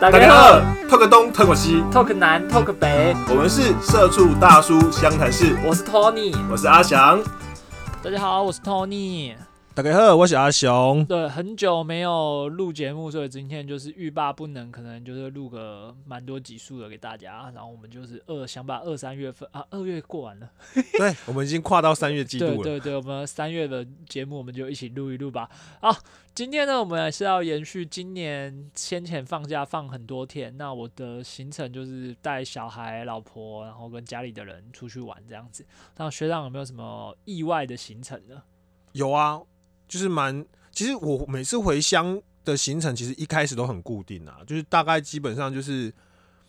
大家好，talk 东 talk 西，talk 南 talk 北，我们是社畜大叔湘潭市，我是 Tony，我是阿翔。大家好，我是 Tony。大家好，我是阿雄。对，很久没有录节目，所以今天就是欲罢不能，可能就是录个蛮多集数的给大家。然后我们就是二想把二三月份啊，二月过完了，对，我们已经跨到三月季度了。对对对，我们三月的节目我们就一起录一录吧。好，今天呢，我们还是要延续今年先前放假放很多天，那我的行程就是带小孩、老婆，然后跟家里的人出去玩这样子。那学长有没有什么意外的行程呢？有啊。就是蛮，其实我每次回乡的行程，其实一开始都很固定啊，就是大概基本上就是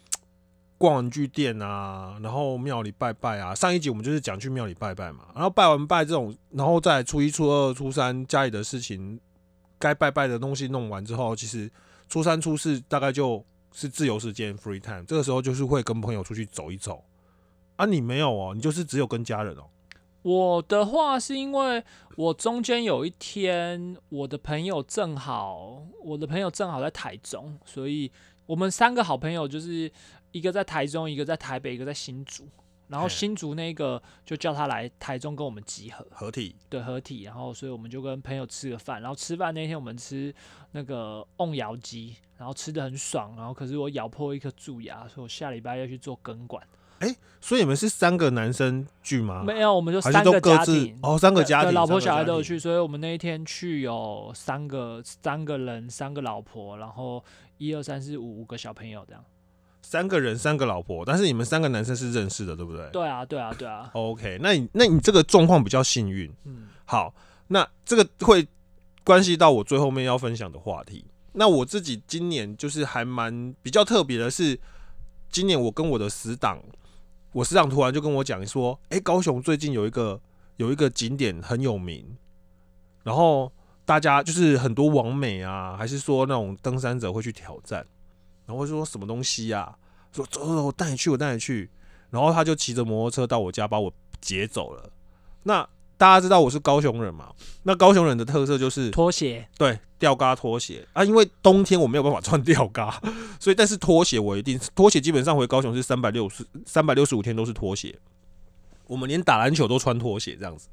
逛玩具店啊，然后庙里拜拜啊。上一集我们就是讲去庙里拜拜嘛，然后拜完拜这种，然后在初一、初二、初三家里的事情，该拜拜的东西弄完之后，其实初三、初四大概就是自由时间 （free time），这个时候就是会跟朋友出去走一走。啊，你没有哦，你就是只有跟家人哦。我的话是因为我中间有一天，我的朋友正好，我的朋友正好在台中，所以我们三个好朋友就是一个在台中，一个在台北，一个在新竹。然后新竹那个就叫他来台中跟我们集合合体，对合体。然后所以我们就跟朋友吃个饭，然后吃饭那天我们吃那个瓮窑鸡，然后吃的很爽。然后可是我咬破一颗蛀牙，所以我下礼拜要去做根管。哎，所以你们是三个男生聚吗？没有，我们就三个家庭哦，三个家庭，老婆小孩都有去，所以我们那一天去有三个三个人，三个老婆，然后一二三四五五个小朋友这样。三个人，三个老婆，但是你们三个男生是认识的，对不对？对啊，对啊，对啊。OK，那你那你这个状况比较幸运。嗯，好，那这个会关系到我最后面要分享的话题。那我自己今年就是还蛮比较特别的是，今年我跟我的死党。我师长突然就跟我讲说：“哎，高雄最近有一个有一个景点很有名，然后大家就是很多网美啊，还是说那种登山者会去挑战，然后说什么东西呀？说走走走，我带你去，我带你去。然后他就骑着摩托车到我家，把我劫走了。那。”大家知道我是高雄人嘛？那高雄人的特色就是拖鞋，对，吊嘎拖鞋啊。因为冬天我没有办法穿吊嘎，所以但是拖鞋我一定拖鞋基本上回高雄是三百六十三百六十五天都是拖鞋。我们连打篮球都穿拖鞋这样子。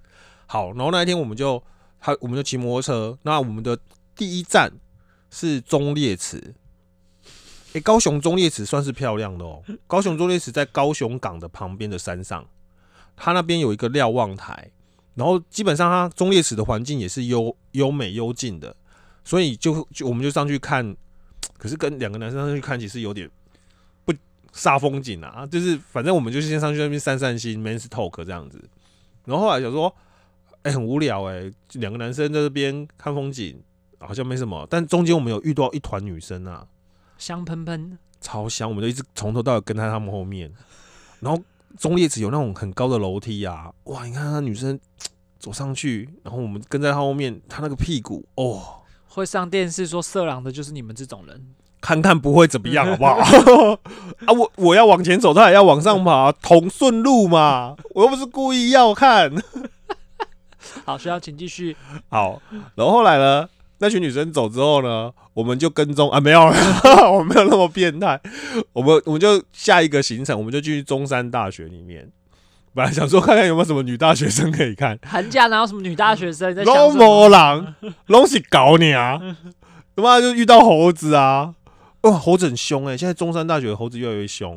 好，然后那一天我们就他我们就骑摩托车。那我们的第一站是中烈池。诶，高雄中烈池算是漂亮的哦。高雄中烈池在高雄港的旁边的山上，它那边有一个瞭望台。然后基本上它中烈池的环境也是优优美幽静的，所以就就我们就上去看，可是跟两个男生上去看其实有点不煞风景啊，就是反正我们就先上去那边散散心，men's talk 这样子。然后后来想说，哎，很无聊哎，两个男生在这边看风景，好像没什么。但中间我们有遇到一团女生啊，香喷喷，超香，我们就一直从头到尾跟在他们后面，然后。中烈池有那种很高的楼梯啊，哇！你看那女生 走上去，然后我们跟在她后面，她那个屁股哦，会上电视说色狼的就是你们这种人，看看不会怎么样，好不好？啊，我我要往前走，她也要往上爬，同顺路嘛，我又不是故意要看。好，需要请继续。好，然后后来呢？那群女生走之后呢，我们就跟踪啊，没有，我没有那么变态。我们我们就下一个行程，我们就去中山大学里面。本来想说看看有没有什么女大学生可以看。寒假哪有什么女大学生？在？龙魔狼，龙是搞你啊！他妈就遇到猴子啊！哇，猴子很凶哎！现在中山大学的猴子越来越凶。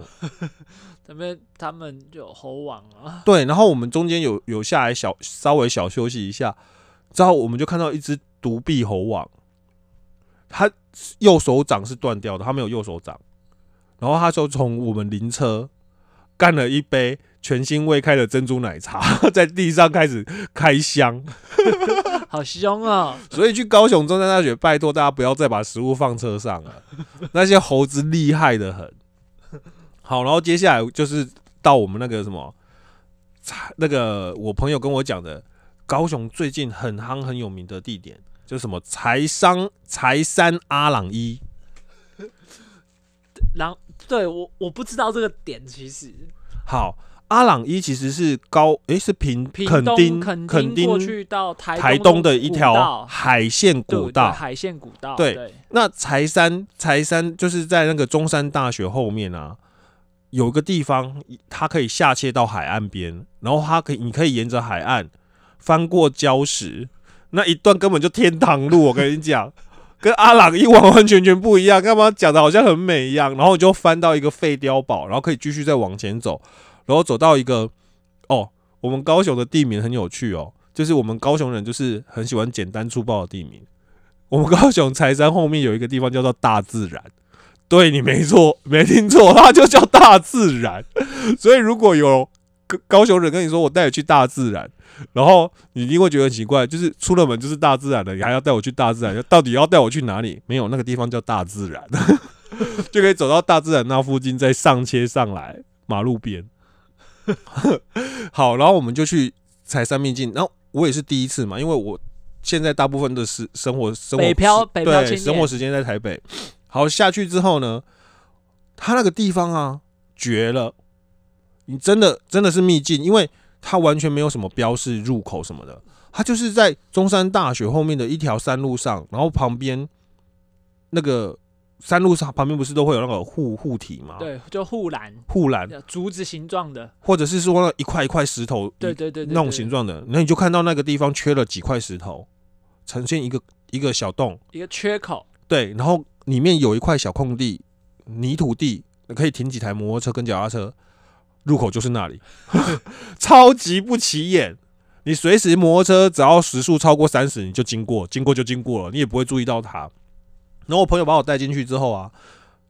他们他们就猴王啊。对，然后我们中间有有下来小稍微小休息一下，之后我们就看到一只。独臂猴王，他右手掌是断掉的，他没有右手掌。然后他就从我们灵车干了一杯全新未开的珍珠奶茶，在地上开始开箱，好凶啊！所以去高雄中山大学，拜托大家不要再把食物放车上了，那些猴子厉害的很。好，然后接下来就是到我们那个什么，那个我朋友跟我讲的，高雄最近很夯很有名的地点。就什么？财商财山阿朗伊，然对我我不知道这个点其实。好阿朗伊其实是高，诶，是平垦丁垦垦丁过去到台台东东的一条海线古道。海线古道，对对。那柴山柴山就是在那个中山大学后面啊，有一个地方，它可以下切到海岸边，然后它可以你可以沿着海岸翻过礁石，那一段根本就天堂路，我跟你讲。跟阿朗一完完全全不一样，干嘛讲的好像很美一样？然后你就翻到一个废碉堡，然后可以继续再往前走，然后走到一个哦，我们高雄的地名很有趣哦，就是我们高雄人就是很喜欢简单粗暴的地名。我们高雄柴山后面有一个地方叫做大自然，对你没错，没听错，它就叫大自然。所以如果有高高雄人跟你说我带你去大自然，然后你一定会觉得很奇怪，就是出了门就是大自然的，你还要带我去大自然，到底要带我去哪里？没有，那个地方叫大自然，就可以走到大自然那附近，再上切上来马路边。好，然后我们就去采三秘境，然后我也是第一次嘛，因为我现在大部分的时生活生活北漂北漂生活时间在台北。好，下去之后呢，他那个地方啊绝了，你真的真的是秘境，因为它完全没有什么标示入口什么的，它就是在中山大学后面的一条山路上，然后旁边那个山路上旁边不是都会有那个护护体吗？，对，就护栏，护栏竹子形状的，或者是说那一块一块石头，对对对对，那种形状的，那你就看到那个地方缺了几块石头，呈现一个一个小洞，一个缺口，对，然后里面有一块小空地，泥土地，可以停几台摩托车跟脚踏车，入口就是那里，超级不起眼。你随时摩托车只要时速超过三十，你就经过，经过就经过了，你也不会注意到它。然后我朋友把我带进去之后啊，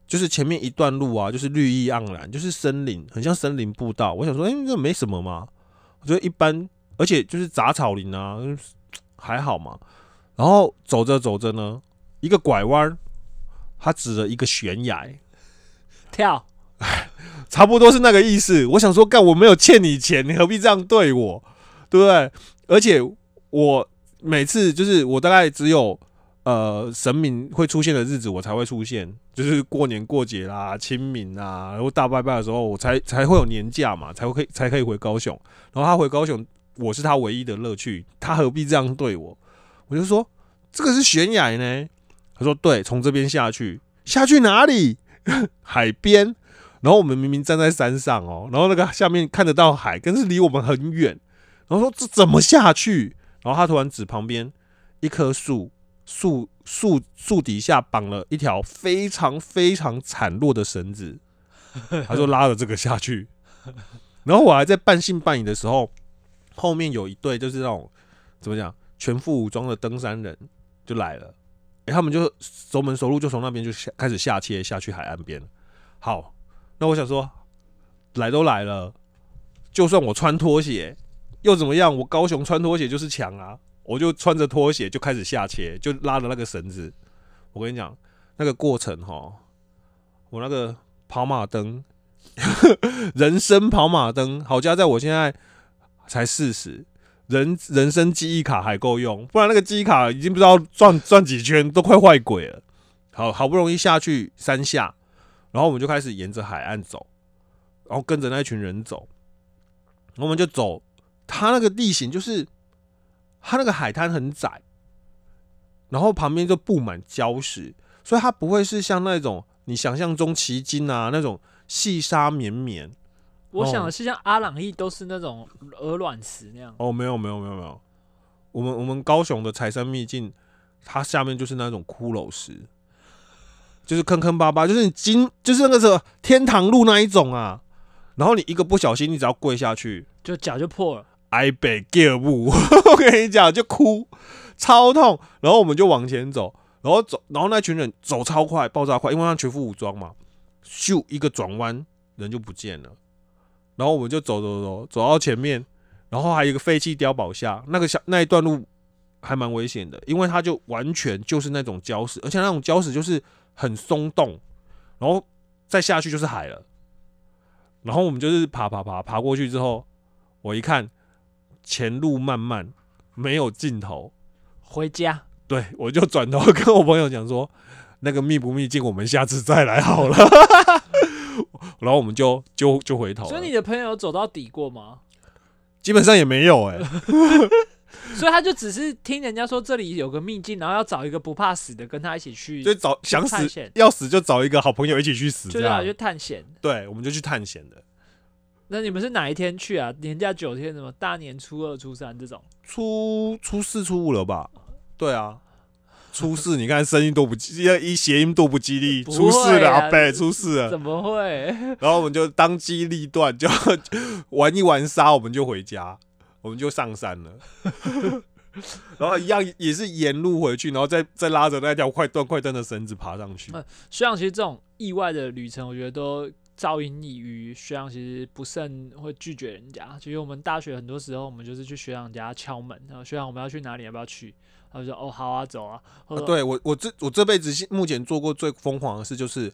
就是前面一段路啊，就是绿意盎然，就是森林，很像森林步道。我想说，哎、这没什么嘛，我觉得一般，而且就是杂草林啊，还好嘛。然后走着走着呢，一个拐弯，他指了一个悬崖，跳，差不多是那个意思。我想说，干我没有欠你钱，你何必这样对我，对不对？而且我每次就是我大概只有呃神明会出现的日子，我才会出现，就是过年过节啦、清明啊，然后大拜拜的时候，我才才会有年假嘛，才会可以才可以回高雄。然后他回高雄，我是他唯一的乐趣，他何必这样对我？我就说这个是悬崖呢。他说对，从这边下去，下去哪里？海边。然后我们明明站在山上哦，然后那个下面看得到海，可是离我们很远。然后说这怎么下去？然后他突然指旁边一棵树，树树树底下绑了一条非常非常惨弱的绳子，他就拉着这个下去。然后我还在半信半疑的时候，后面有一队就是那种怎么讲全副武装的登山人就来了，诶，他们就熟门熟路，就从那边就下开始下切下去海岸边。好，那我想说，来都来了，就算我穿拖鞋又怎么样？我高雄穿拖鞋就是强啊！我就穿着拖鞋就开始下切，就拉着那个绳子。我跟你讲，那个过程哈，我那个跑马灯，人生跑马灯，好家在我现在才四十，人人生记忆卡还够用，不然那个记忆卡已经不知道转转几圈，都快坏鬼了。好好不容易下去三下，然后我们就开始沿着海岸走，然后跟着那一群人走，我们就走。它那个地形就是，它那个海滩很窄，然后旁边就布满礁石，所以它不会是像那种你想象中奇经啊那种细沙绵绵。我想的是像阿朗逸都是那种鹅卵石那样，哦，没有没有没有没有，我们我们高雄的财山秘境，它下面就是那种骷髅石，就是坑坑巴巴，就是你经就是那个什么天堂路那一种啊。然后你一个不小心，你只要跪下去，就脚就破了。挨北 give 我跟你讲就哭，超痛。然后我们就往前走，然后走，然后那群人走超快，爆炸快，因为他全副武装嘛，咻一个转弯，人就不见了。然后我们就走走走走到前面，然后还有一个废弃碉堡下，那个小那一段路还蛮危险的，因为它就完全就是那种礁石，而且那种礁石就是很松动，然后再下去就是海了。然后我们就是爬爬爬爬过去之后，我一看前路漫漫，没有尽头。回家，对我就转头跟我朋友讲说，那个密不密境，我们下次再来好了。然后我们就就就回头，所以你的朋友走到底过吗？基本上也没有哎、所以他就只是听人家说这里有个秘境，然后要找一个不怕死的跟他一起去，就找想死要死就找一个好朋友一起去死，这样就要去探险。对，我们就去探险的。那你们是哪一天去啊？年假九天，什么大年初二、初三这种？初初四初五了吧？对啊，初四你看声音多不激，一谐音多不吉利。不初四会啊了，阿贝，初四了。怎么会？然后我们就当机立断，就 玩一玩沙，我们就回家，我们就上山了。然后一样也是沿路回去，然后再再拉着那条快断快断的绳子爬上去。嗯学长其实这种意外的旅程，我觉得都噪音异于学长其实不甚会拒绝人家。其实我们大学很多时候，我们就是去学长家敲门，然后学长我们要去哪里，要不要去？他就说哦好啊，走啊。或啊，对我我这我这辈子目前做过最疯狂的事就是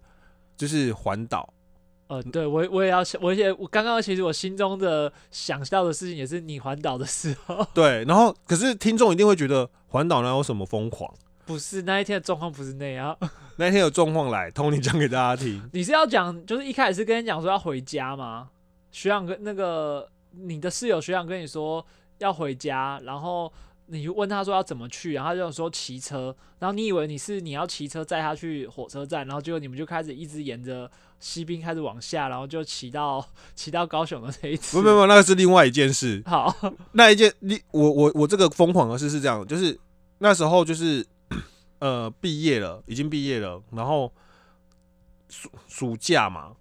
就是环岛。呃，对我也我也要想，我也我刚刚其实我心中的想到的事情也是你环岛的时候，对，然后可是听众一定会觉得环岛哪有什么疯狂？不是那一天的状况不是那样。那一天有状况来，Tony 讲给大家听。你是要讲，就是一开始是跟你讲说要回家吗？学长跟那个你的室友学长跟你说要回家，然后你问他说要怎么去，然后他就说骑车，然后你以为你是你要骑车载他去火车站，然后结果你们就开始一直沿着西滨开始往下，然后就骑到 骑到高雄的这一次。不不不，那个是另外一件事。好，那一件，你我我我这个疯狂的事是这样，就是那时候就是呃毕业了，已经毕业了，然后暑暑假嘛，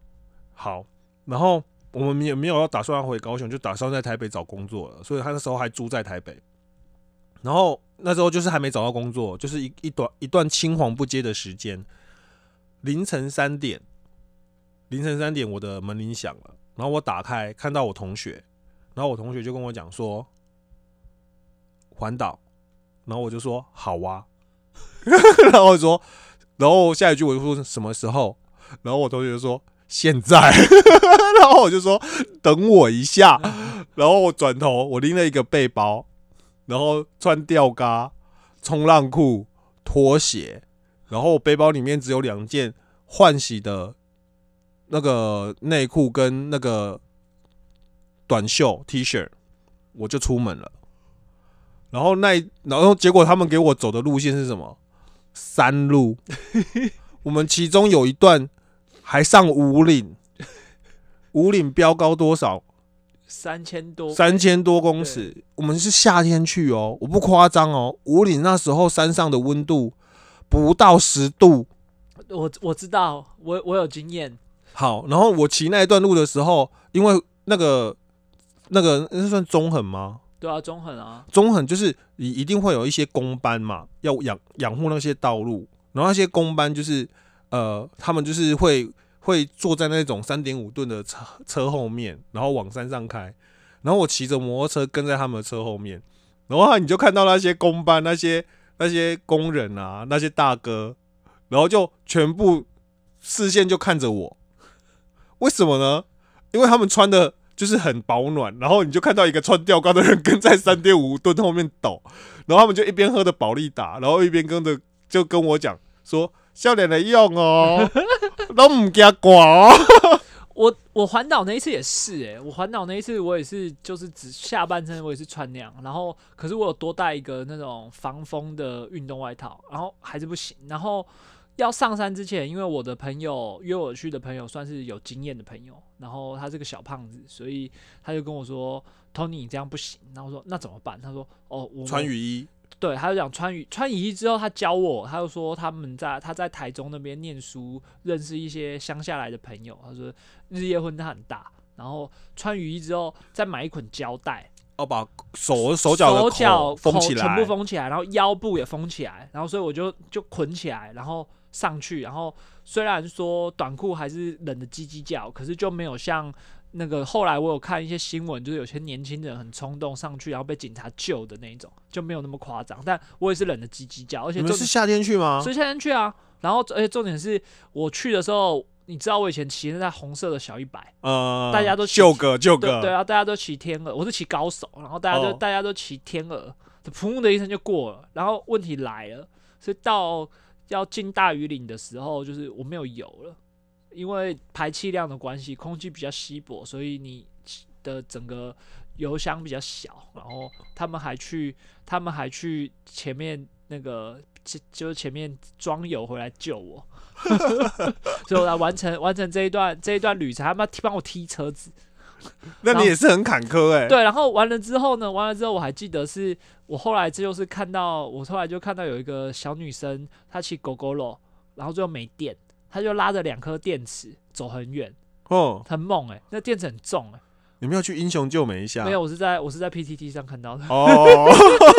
好，然后我们也没有要打算要回高雄，就打算在台北找工作了，所以他那时候还住在台北，然后那时候就是还没找到工作，就是一一段一段青黄不接的时间，凌晨三点，凌晨三点我的门铃响了，然后我打开看到我同学。然后我同学就跟我讲说环岛，然后我就说好啊，然后我说，然后下一句我就说什么时候，然后我同学就说现在，然后我就说等我一下，然后我转头我拎了一个背包，然后穿吊嘎、冲浪裤、拖鞋，然后我背包里面只有两件换洗的那个内裤跟那个短袖 T 恤，我就出门了。然后那然后结果他们给我走的路线是什么？山路。我们其中有一段还上五岭，五岭标高多少？三千多，三千多公尺。我们是夏天去哦，我不夸张哦。五岭那时候山上的温度不到十度。我我知道，我我有经验，好，然后我骑那一段路的时候，因为那个那个那算中横吗？对啊，中横啊，中横就是你一定会有一些工班嘛，要养养护那些道路，然后那些工班就是呃，他们就是会会坐在那种三点五吨的车车后面，然后往山上开，然后我骑着摩托车跟在他们的车后面，然后你就看到那些工班那些那些工人啊，那些大哥，然后就全部视线就看着我，为什么呢？因为他们穿的就是很保暖，然后你就看到一个穿吊杆的人跟在三点五吨后面抖，然后他们就一边喝着保利达，然后一边跟着就跟我讲说：“笑脸的用哦，都唔惊挂哦。我我环岛那一次也是诶、我环岛那一次我也是，就是只下半身我也是穿那样，然后可是我有多带一个那种防风的运动外套，然后还是不行。然后要上山之前，因为我的朋友约我去的朋友算是有经验的朋友，然后他是个小胖子，所以他就跟我说：“Tony，你这样不行。”然后我说：“那怎么办？”他说：“哦，我”穿雨衣，对，他就讲穿雨穿雨衣之后，他教我，他就说他们在他在台中那边念书，认识一些乡下来的朋友。他说日夜温差很大，然后穿雨衣之后再买一捆胶带，要把手手脚的手脚口封起来，全部封起来，然后腰部也封起来，然后所以我就就捆起来，然后上去，然后虽然说短裤还是冷的叽叽叫，可是就没有像。那个后来我有看一些新闻，就是有些年轻人很冲动上去，然后被警察救的那一种，就没有那么夸张。但我也是冷的叽叽叫，而且重你们是夏天去吗所？以夏天去啊。然后而且重点是我去的时候，你知道我以前骑的那红色的小一百，呃，大家都骑旧个旧个，对对啊，大家都骑天鹅，我是骑高手，然后大家都、哦大家都骑天鹅，噗的一声就过了。然后问题来了，是到要进大屿岭的时候，就是我没有油了。因为排气量的关系，空气比较稀薄，所以你的整个油箱比较小。然后他们还去，他们还去前面那个，就就前面装油回来救我，所以我来完成完成这一段这一段旅程，他们帮我踢车子。那你也是很坎坷哎、对，然后完了之后呢，完了之后我还记得是我后来这就是看到，我后来就看到有一个小女生，她骑狗狗肉，然后最后没电，她就拉着两颗电池走很远，哦，很猛哎、那电池很重哎、你们要去英雄救美一下？没有，我是在我是在 PTT 上看到的，哦，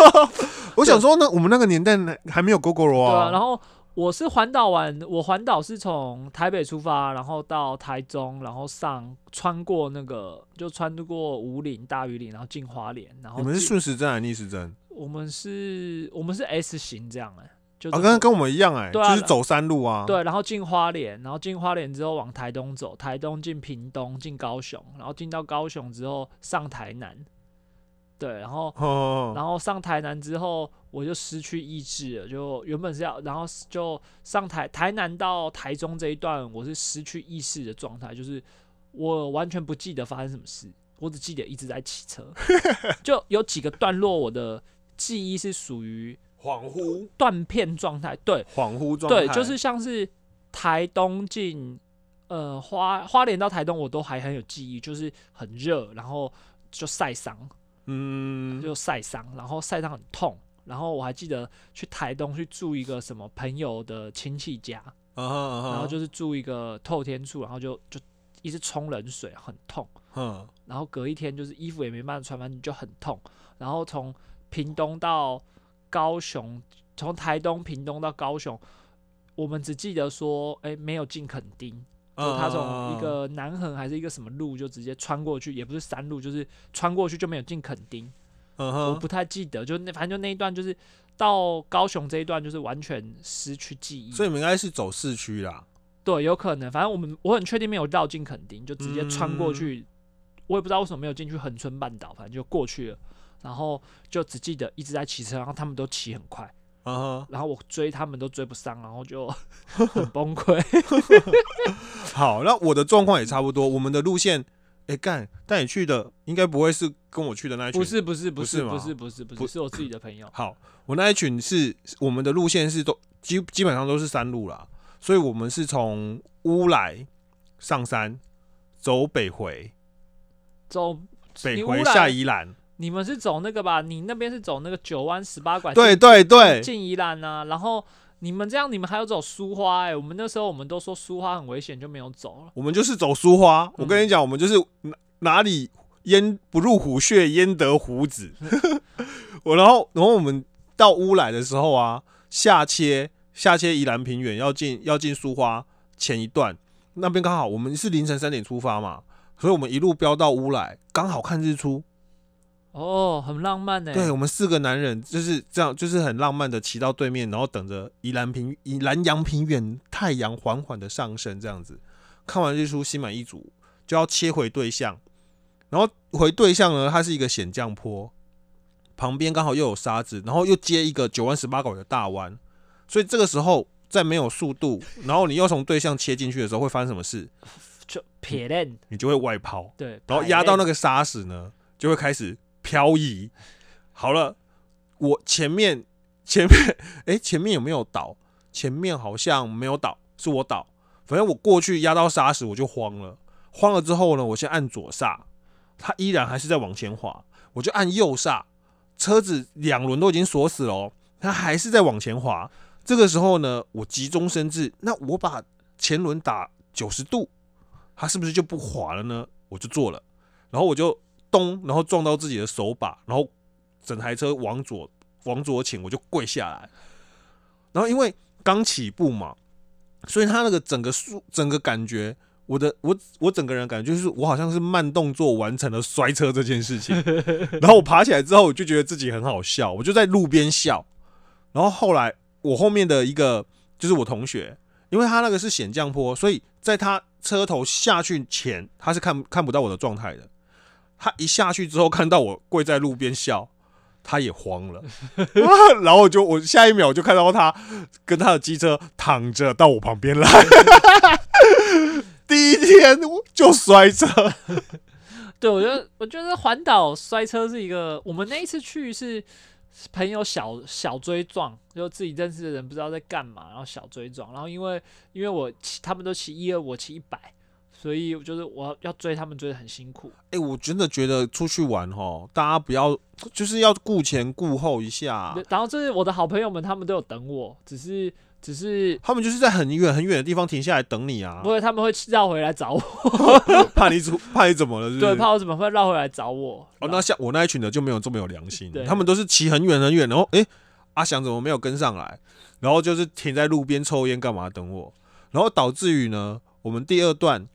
我想说呢，我们那个年代呢还没有 GoGo 对啊，啊，然后我是环岛完，我环岛是从台北出发，然后到台中，然后上穿过那个就穿过五岭、大屿岭，然后进花莲，然后你们是顺时针还是逆时针？我们是我们是 S 型这样哎、就啊，是刚刚跟我们一样哎、对啊就是走山路啊。，对，然后进花莲，然后进花莲之后往台东走，台东进屏东，进高雄，然后进到高雄之后上台南，对，然后哦，然后上台南之后我就失去意志了，就原本是要，然后就上台台南到台中这一段我是失去意识的状态，就是我完全不记得发生什么事，我只记得一直在骑车，就有几个段落我的记忆是属于恍惚，断片状态，对。恍惚状态。对，就是像是台东进呃花花莲到台东，我都还很有记忆，就是很热，然后就晒伤，嗯，就晒伤，然后晒伤很痛。然后我还记得去台东去住一个什么朋友的亲戚家，然后就是住一个透天处，然后就就一直冲冷水，很痛。嗯，然后隔一天就是衣服也没办法穿，反正就很痛。然后从屏东到高雄，从台东屏东到高雄，我们只记得说，哎，没有进垦丁，就他从一个南横还是一个什么路就直接穿过去，也不是山路，就是穿过去就没有进垦丁。嗯哼，我不太记得，就那反正就那一段就是到高雄这一段就是完全失去记忆。所以你们应该是走市区啦。对，有可能，反正我们我很确定没有绕进垦丁，就直接穿过去。我也不知道为什么没有进去恒春半岛，反正就过去了。然后就只记得一直在骑车，然后他们都骑很快，然后我追他们都追不上，然后就 很崩溃。好，那我的状况也差不多。我们的路线，哎、干带你去的应该不会是跟我去的那一群，不是不是不是不是不是不是不不是，我自己的朋友。好，我那一群是我们的路线是都基基本上都是山路啦，所以我们是从乌来上山，走北回，走，北回下宜兰。你们是走那个吧？你那边是走那个九弯十八拐，对对对，进宜兰啊。然后你们这样，你们还有走苏花哎、我们那时候我们都说苏花很危险，就没有走了。我们就是走苏花。我嗯跟你讲，我们就是哪哪里焉不入虎穴，焉得虎子。我然后然后我们到乌来的时候啊，下切下切宜兰平原要进要进苏花前一段，那边刚好我们是凌晨三点出发嘛，所以我们一路飙到乌来，刚好看日出。哦，很浪漫呢、对我们四个男人就是这样，就是很浪漫的骑到对面，然后等着宜兰平宜兰阳平原太阳缓缓的上升，这样子看完日出心满意足，就要切回对象，然后回对象呢，它是一个险降坡，旁边刚好又有沙子，然后又接一个九弯十八拐的大弯，所以这个时候在没有速度，然后你又从对象切进去的时候，会发生什么事？就撇链，你就会外抛。对，然后压到那个个沙石呢，就会开始漂移。好了，我前面 前面哎、前面有没有倒？前面好像没有倒，是我倒。反正我过去压到沙石，我就慌了。慌了之后呢，我先按左刹，它依然还是在往前滑，我就按右刹，车子两轮都已经锁死了哦，它还是在往前滑。这个时候呢，我急中生智，那我把前轮打九十度，它是不是就不滑了呢？我就做了，然后我就咚，然后撞到自己的手把，然后整台车往左往左倾，我就跪下来。然后因为刚起步嘛，所以他那个整个速整个感觉，我的我我整个人感觉就是我好像是慢动作完成了摔车这件事情。然后我爬起来之后，我就觉得自己很好笑，我就在路边笑。然后后来我后面的一个就是我同学，因为他那个是险降坡，所以在他车头下去前，他是看看不到我的状态的。他一下去之后，看到我跪在路边笑，他也慌了。然后我就我下一秒就看到他跟他的机车躺着到我旁边来。第一天就摔车，对，我觉得我觉得环岛摔车是一个，我们那一次去是朋友小小追撞，就自己认识的人不知道在干嘛，然后小追撞，然后因为因为我骑他们都骑一二，我骑一百，所以我就是我要追他们追的很辛苦。哎、我真的觉得出去玩哈，大家不要就是要顾前顾后一下，然后就是我的好朋友们，他们都有等我，只是只是他们就是在很远很远的地方停下来等你啊不，会他们会绕回来找我，怕你出怕你怎么了是不是？对，怕我怎么会绕回来找我。哦，那像我那一群的就没有这么有良心对，他们都是骑很远很远，然后诶，阿翔怎么没有跟上来？然后就是停在路边抽烟干嘛等我，然后导致于呢，我们第二段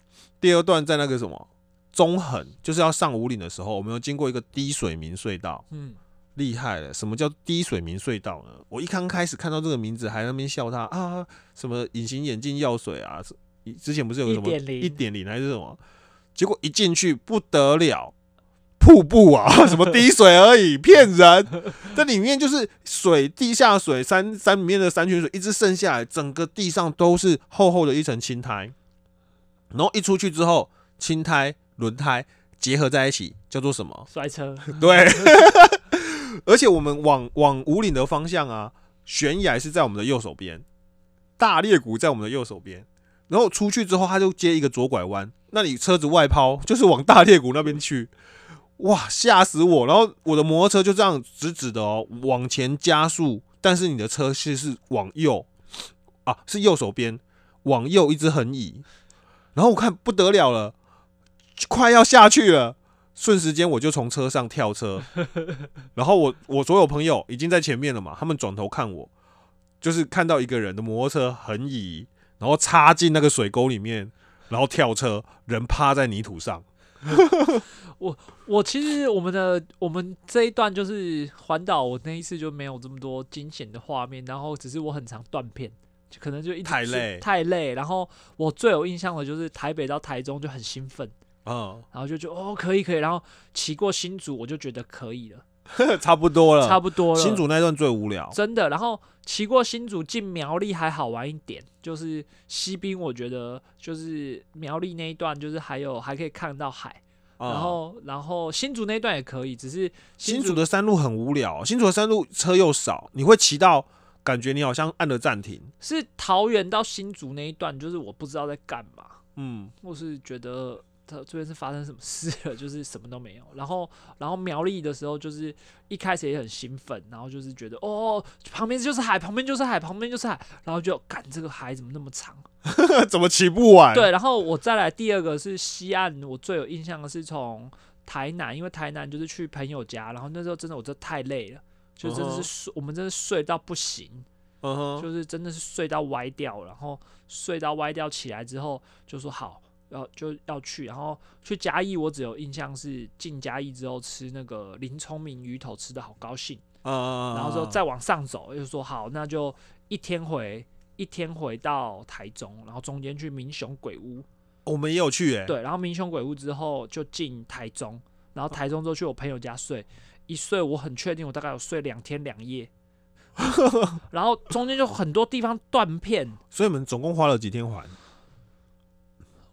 第二段在那个什么中横，就是要上五岭的时候，我们有经过一个低水明隧道，嗯，厉害了！什么叫低水明隧道呢？我一刚开始看到这个名字，还在那边笑他啊，什么隐形眼镜药水啊，是之前不是有个什么一点零还是什么？结果一进去不得了，瀑布啊，什么滴水而已，骗人！这里面就是水，地下水，山山里面的山泉水一直渗下来，整个地上都是厚厚的一层青苔。然后一出去之后，青胎、轮胎结合在一起，叫做什么？摔车，对，而且我们往往五岭的方向啊，悬崖是在我们的右手边，大裂谷在我们的右手边，然后出去之后，它就接一个左拐弯，那你车子外抛就是往大裂谷那边去，哇，吓死我！然后我的摩托车就这样直直的哦往前加速，但是你的车是是往右啊，是右手边往右一直横移，然后我看不得了了，快要下去了。瞬时间我就从车上跳车，然后我我所有朋友已经在前面了嘛，他们转头看我，就是看到一个人的摩托车横移，然后插进那个水沟里面，然后跳车，人趴在泥土上。我我其实我们的我们这一段就是环岛，我那一次就没有这么多惊险的画面，然后只是我很常断片，就可能就一太累太累。然后我最有印象的就是台北到台中就很兴奋，嗯，然后就觉得哦可以可以，然后骑过新竹我就觉得可以了，差不多了，差不多了。新竹那段最无聊。真的，然后骑过新竹进苗栗还好玩一点，就是西滨，我觉得就是苗栗那一段，就是还有还可以看到海，嗯然后然后新竹那一段也可以，只是竹新竹的山路很无聊，新竹的山路车又少，你会骑到感觉你好像按了暂停。是桃园到新竹那一段，就是我不知道在干嘛，嗯，或是觉得他这边是发生什么事了，就是什么都没有。然后然后苗栗的时候，就是一开始也很兴奋，然后就是觉得哦，旁边就是海，旁边就是海，旁边就是海，然后就干这个海怎么那么长？怎么骑不完？对，然后我再来第二个是西岸，我最有印象的是从台南，因为台南就是去朋友家，然后那时候真的我真的太累了，就真的是睡，我们真的睡到不行，嗯哼，就是真的是睡到歪掉，然后睡到歪掉起来之后就说好。要就要去，然后去嘉义，我只有印象是进嘉义之后吃那个林聪明鱼头，吃的好高兴。嗯，然后之后再往上走，就说好，那就一天回一天回到台中，然后中间去民雄鬼屋，我们也有去诶、对，然后民雄鬼屋之后就进台中，然后台中之后去我朋友家睡，一睡我很确定我大概有睡两天两夜，然后中间就很多地方断片，所以你们总共花了几天还？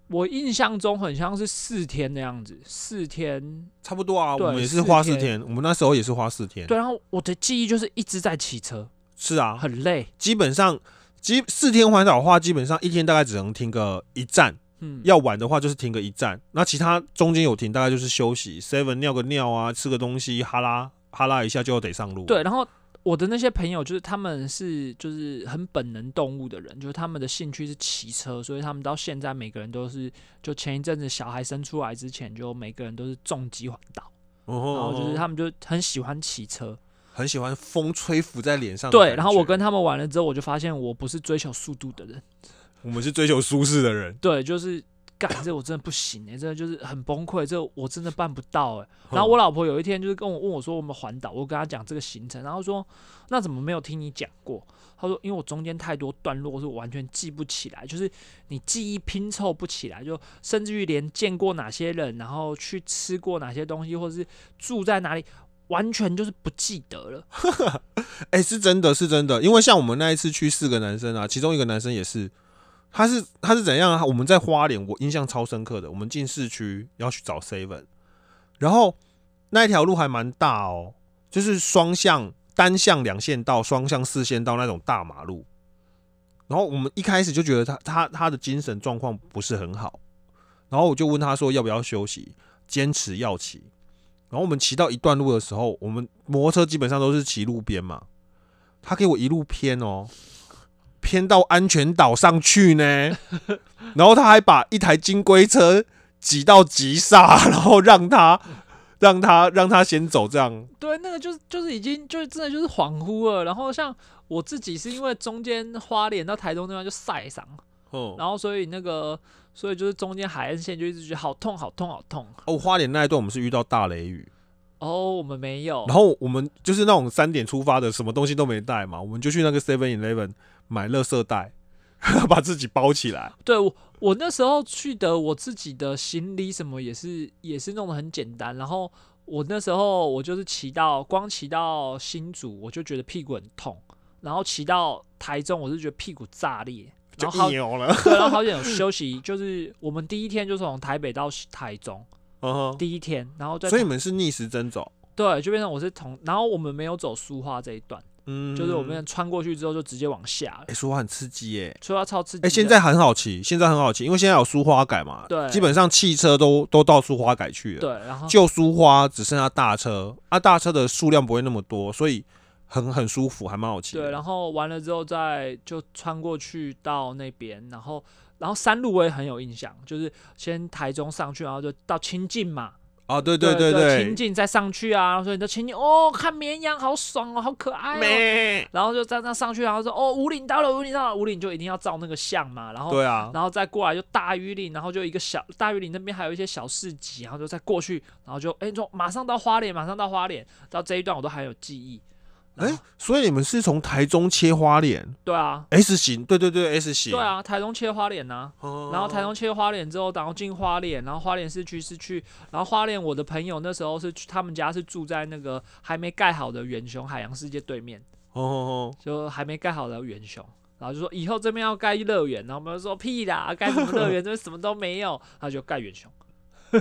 我印象中很像是四天的样子，四天，差不多啊，我们也是花四天四天，我们那时候也是花四天。对，，然后我的记忆就是一直在骑车，是啊，很累，基本上基四天环岛的话，基本上一天大概只能停个一站，嗯，要晚的话就是停个一站，那其他中间有停，大概就是休息，seven 尿个尿啊，吃个东西，哈拉哈拉一下就得上路。对，，然后我的那些朋友就是他们是就是很本能动物的人，就是他们的兴趣是骑车，所以他们到现在每个人都是，就前一阵子小孩生出来之前，就每个人都是重机环岛，然然后就是他们就很喜欢骑车。很喜欢风吹拂在脸上。对，然后我跟他们玩了之后，我就发现我不是追求速度的人，我们是追求舒适的人，对，就是干这我真的不行哎、真的就是很崩溃，这我真的办不到哎、嗯然后我老婆有一天就是跟我问我说我们环岛，我跟她讲这个行程，然后说那怎么没有听你讲过？她说因为我中间太多段落是我完全记不起来，就是你记忆拼凑不起来，就甚至于连见过哪些人，然后去吃过哪些东西，或者是住在哪里。完全就是不记得了，哎、是真的是真的，因为像我们那一次去四个男生啊，其中一个男生也是他是他是怎样？我们在花莲，我印象超深刻的。我们进市区要去找 seven，然后那一条路还蛮大哦，就是双向单向两线道、双向四线道那种大马路。然后我们一开始就觉得他他他的精神状况不是很好，然后我就问他说要不要休息，坚持要骑。然后我们骑到一段路的时候，我们摩托车基本上都是骑路边嘛，他给我一路偏哦，偏到安全岛上去呢。然后他还把一台金龟车挤到急刹，然后让他让他让他先走，这样对，那个就是就是已经就是真的就是恍惚了。然后像我自己是因为中间花莲到台东那边就晒伤，哦。然后所以那个所以就是中间海岸线就一直觉得好痛好痛好痛。哦，花莲那一段我们是遇到大雷雨，哦，我们没有然，后我们就是那种三点出发的，什么东西都没带嘛，我们就去那个 Seven Eleven 买垃圾袋，把自己包起来。对我我那时候去的，我自己的行李什么也是也是弄得很简单。然后我那时候我就是骑到光骑到新竹，我就觉得屁股很痛。然后骑到台中，我是觉得屁股炸裂。就然后好牛了，对，然后 好险有休息，就是我们第一天就从台北到台中，第一天，然后再所以你们是逆时针走，对，就变成我是同，然后我们没有走苏花这一段，嗯，就是我们穿过去之后就直接往下了哎，，说话很刺激耶，苏花超刺激的。哎，现在很好骑，现在很好骑，因为现在有苏花改嘛，对基本上汽车都都到苏花改去了，对，然后旧苏花只剩下大车，啊，大车的数量不会那么多，所以很很舒服，还蛮好骑。对，然后完了之后再就穿过去到那边，然后然后山路我也很有印象，就是先台中上去，然后就到清境嘛，哦，对对对对情景再上去啊，然后说你的情景哦，看绵羊好爽哦，好可爱哦。然后就这样上去，然后说哦，五岭到了，五岭到了，五岭就一定要照那个相嘛，然后对啊，然后再过来就大余岭，然后就一个小大余岭那边还有一些小市集，然后就再过去，然后就哎就马上到花莲，马上到花莲，到这一段我都还有记忆。然哎、后所以你们是从台中切花莲？对啊，S 型，对对对 S 型，对，啊，台中切花莲呐、哦。然后台中切花莲之后，然后进花莲，然后花莲市区是去，然后花莲我的朋友那时候是去他们家是住在那个还没盖好的远雄海洋世界对面，哦哦就还没盖好的远雄，然后就说以后这边要盖乐园，然后我们就说屁啦，盖什么乐园，这边什么都没有，他就盖远雄。哦，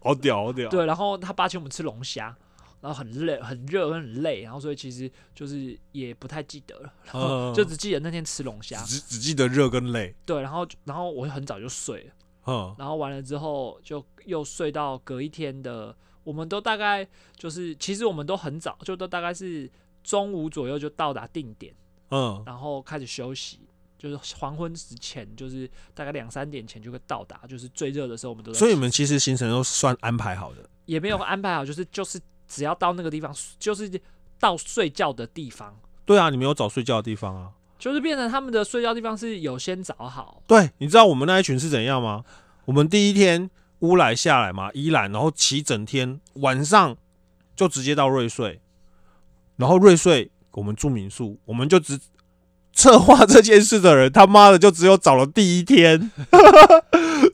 好屌好屌，对，然后他爸请我们吃龙虾，然后很累、很热、很累，然后所以其实就是也不太记得了，然后嗯就只记得那天吃龙虾。只只记得热跟累，对，然后然后我很早就睡了。嗯，然后完了之后就又睡到隔一天的，我们都大概就是其实我们都很早，就都大概是中午左右就到达定点，嗯，然后开始休息。就是黄昏之前，就是大概两三点前就会到达，就是最热的时候，我们都在所以你们其实行程都算安排好的，也没有安排好，就是就是只要到那个地方，就是到睡觉的地方，对啊，你没有找睡觉的地方啊，就是变成他们的睡觉地方是有先找好，对，你知道我们那一群是怎样吗？我们第一天乌来下来嘛，依兰，然后骑整天，晚上就直接到瑞穗，然后瑞穗我们住民宿，我们就只策划这件事的人，他妈的就只有找了第一天。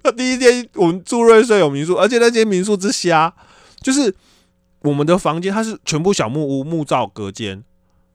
那 第一天我们住瑞穗有民宿，而且那间民宿之瞎，就是我们的房间它是全部小木屋木造隔间，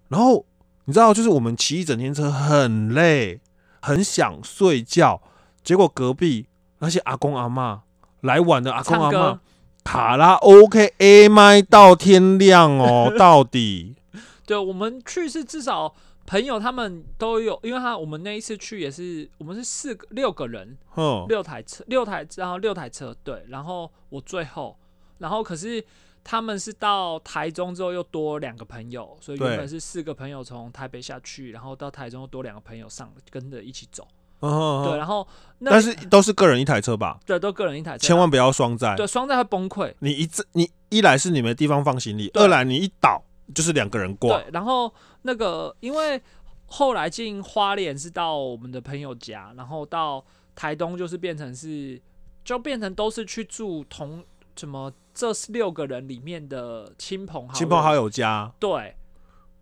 然后你知道，就是我们骑一整天车很累，很想睡觉，结果隔壁那些阿公阿嬷来晚的阿公阿嬷歌，卡拉 OK A 麦到天亮哦，到底。对，我们去是至少朋友他们都有，因为他我们那一次去也是我们是四个六个人，哼。六台车，六台，然后六台车，对，然后我最后，然后可是他们是到台中之后又多两个朋友，所以原本是四个朋友从台北下去，然后到台中又多两个朋友上跟着一起走，对，然后那但是都是个人一台车吧，对都个人一台车，千万不要双载。对双载会崩溃，你一这你一来是你没地方放行李，二来你一倒就是两个人挂。对，然后那个因为后来进花莲是到我们的朋友家，然后到台东就是变成是就变成都是去住同什么这六个人里面的亲朋好友亲朋好友家，对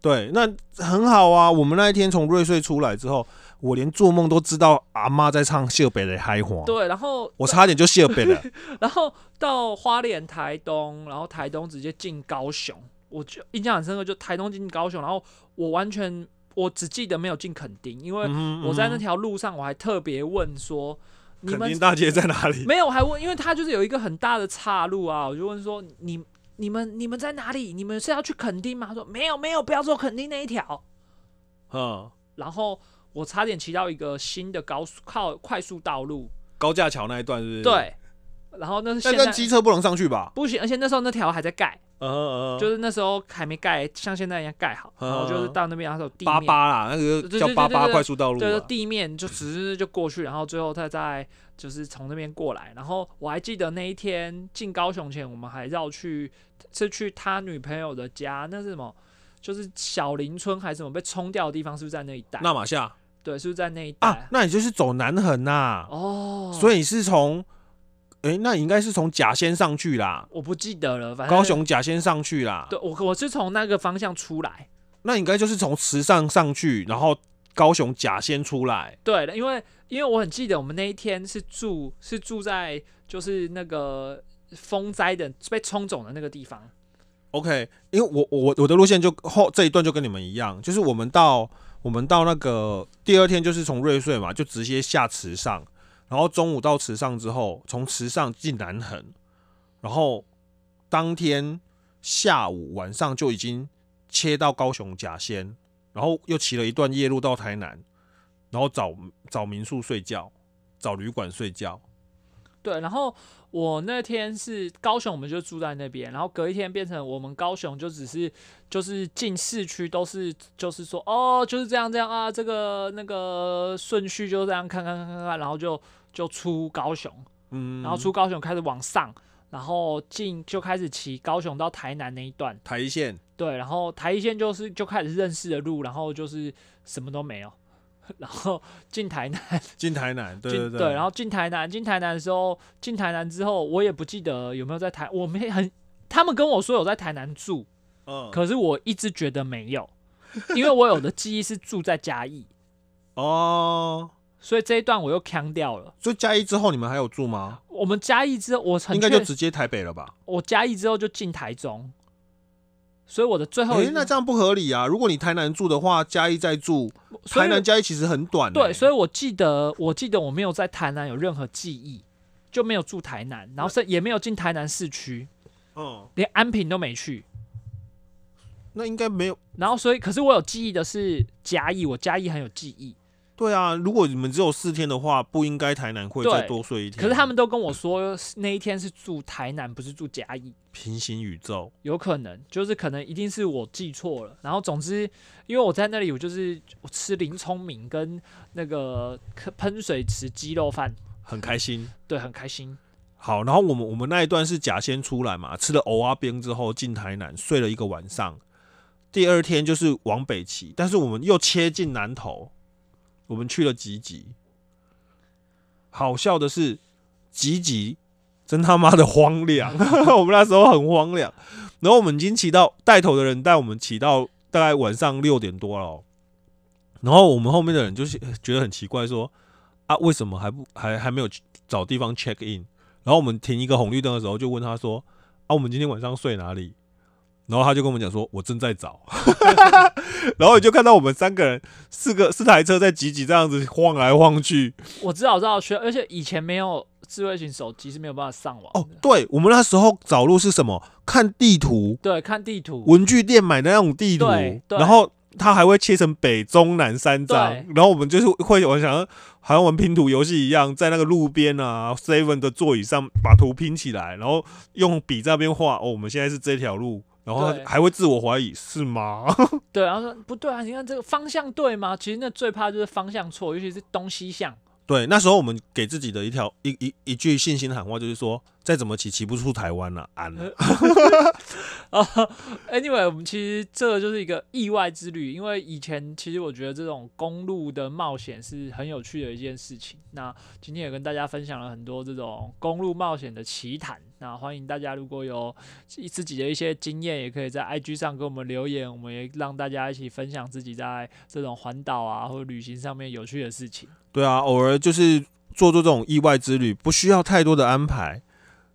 对，那很好啊。我们那一天从瑞穗出来之后，我连做梦都知道阿妈在唱《秀北的嗨花》，对，然后我差点就秀北了。然后到花莲、台东，然后台东直接进高雄，我就印象很深刻，就台东进高雄，然后我完全我只记得没有进垦丁，因为我在那嗯条路上我还特别问说，你们垦丁大街在哪里？没有，我还问，因为他就是有一个很大的岔路啊，我就问说你你们你们在哪里？你们是要去垦丁吗？他说没有没有，不要走垦丁那一条。嗯，然后我差点骑到一个新的高速靠快速道路，高架桥那一段是不是？，对，然后那是现在机车不能上去吧？不行，而且那时候那条还在盖，嗯嗯嗯，就是那时候还没盖，像现在一样盖好，嗯然后就是到那边，然后有地面，八八啦，那个对对叫八八对对对快速道路对。地面就直接就过去，然后最后他再就是从那边过来，然后我还记得那一天进高雄前，我们还绕去是去他女朋友的家，那是什么？就是小林村还是什么被冲掉的地方，是不是在那一带？纳马夏对，是不是在那一带？啊，那你就是走南横呐。哦，所以你是从，诶，那应该是从甲仙上去啦，我不记得了，反正高雄甲仙上去啦。对我我是从那个方向出来，那应该就是从池上上去，然后高雄甲仙出来。对的，因为因为我很记得我们那一天是住是住在就是那个风灾的被冲走的那个地方。OK，因为我我我的路线就后这一段就跟你们一样，就是我们到我们到那个第二天就是从瑞穗嘛，就直接下池上，然后中午到池上之后，从池上进南横，然后当天下午晚上就已经切到高雄甲仙，然后又骑了一段夜路到台南，然后找找民宿睡觉，找旅馆睡觉。对，然后我那天是高雄，我们就住在那边，然后隔一天变成我们高雄就只是就是进市区都是就是说哦就是这样这样啊，这个那个顺序就这样看看看看看，然后就就出高雄，嗯，然后出高雄开始往上，然后进就开始骑高雄到台南那一段，台一线，对，然后台一线就是就开始认识的路，然后就是什么都没有，然后进台南。进台南，对进对对，然后进台南，进台南的时候，进台南之后，我也不记得有没有在台，我没很，他们跟我说有在台南住，嗯，可是我一直觉得没有，因为我有的记忆是住在嘉义，哦，所以这一段我又腔掉了。所以嘉义之后你们还有住吗？我们嘉义之后，我很应该就直接台北了吧？我嘉义之后就进台中，所以我的最后哎、一那这样不合理啊！如果你台南住的话，嘉义再住，台南嘉义其实很短、欸。对，所以我记得，我记得我没有在台南有任何记忆，就没有住台南，然后是也没有进台南市区，嗯，连安平都没去。那应该没有。然后所以，可是我有记忆的是嘉义，我嘉义很有记忆。对啊，如果你们只有四天的话，不应该台南会再多睡一天。可是他们都跟我说那一天是住台南，不是住嘉义，平行宇宙，有可能就是可能一定是我记错了。然后总之，因为我在那里，我就是我吃林聪明跟那个喷水池鸡肉饭，很开心。对，很开心。好，然后我们我们那一段是甲先出来嘛，吃了藕阿冰之后进台南睡了一个晚上，第二天就是往北骑，但是我们又切进南投，我们去了吉吉。好笑的是，吉吉真他妈的荒凉，我们那时候很荒凉。然后我们已经骑到带头的人带我们骑到大概晚上六点多了哦，然后我们后面的人就是觉得很奇怪说啊，为什么还不还还没有找地方 check in？然后我们停一个红绿灯的时候，就问他说：“啊，我们今天晚上睡哪里？”然后他就跟我们讲说：“我正在找。”然后你就看到我们三个人，四个四台车在挤挤这样子晃来晃去。我知道，我知道，学，而且以前没有智慧型手机是没有办法上网哦的。，对，我们那时候找路是什么？看地图，对，看地图，文具店买的那种地图然后它还会切成北中南三张，然后我们就是会我想好像玩拼图游戏一样，在那个路边啊 seven 的座椅上把图拼起来，然后用笔在那边画哦，我们现在是这条路，然后对还会自我怀疑是吗？对，然后说不对啊，你看这个方向对吗？其实那最怕就是方向错，尤其是东西向。对，那时候我们给自己的一条一一一句信心喊话就是说，再怎么骑骑不出台湾了、安了。啊，anyway，我们其实这个就是一个意外之旅，因为以前其实我觉得这种公路的冒险是很有趣的一件事情。那今天也跟大家分享了很多这种公路冒险的奇谈。那欢迎大家如果有自己的一些经验，也可以在 IG 上给我们留言，我们也让大家一起分享自己在这种环岛啊或者旅行上面有趣的事情。对啊，偶尔就是做做这种意外之旅，不需要太多的安排。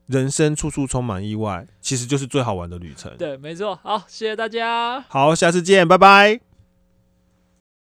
人生处处充满意外，其实就是最好玩的旅程。对，没错。好，谢谢大家。好，下次见，拜拜。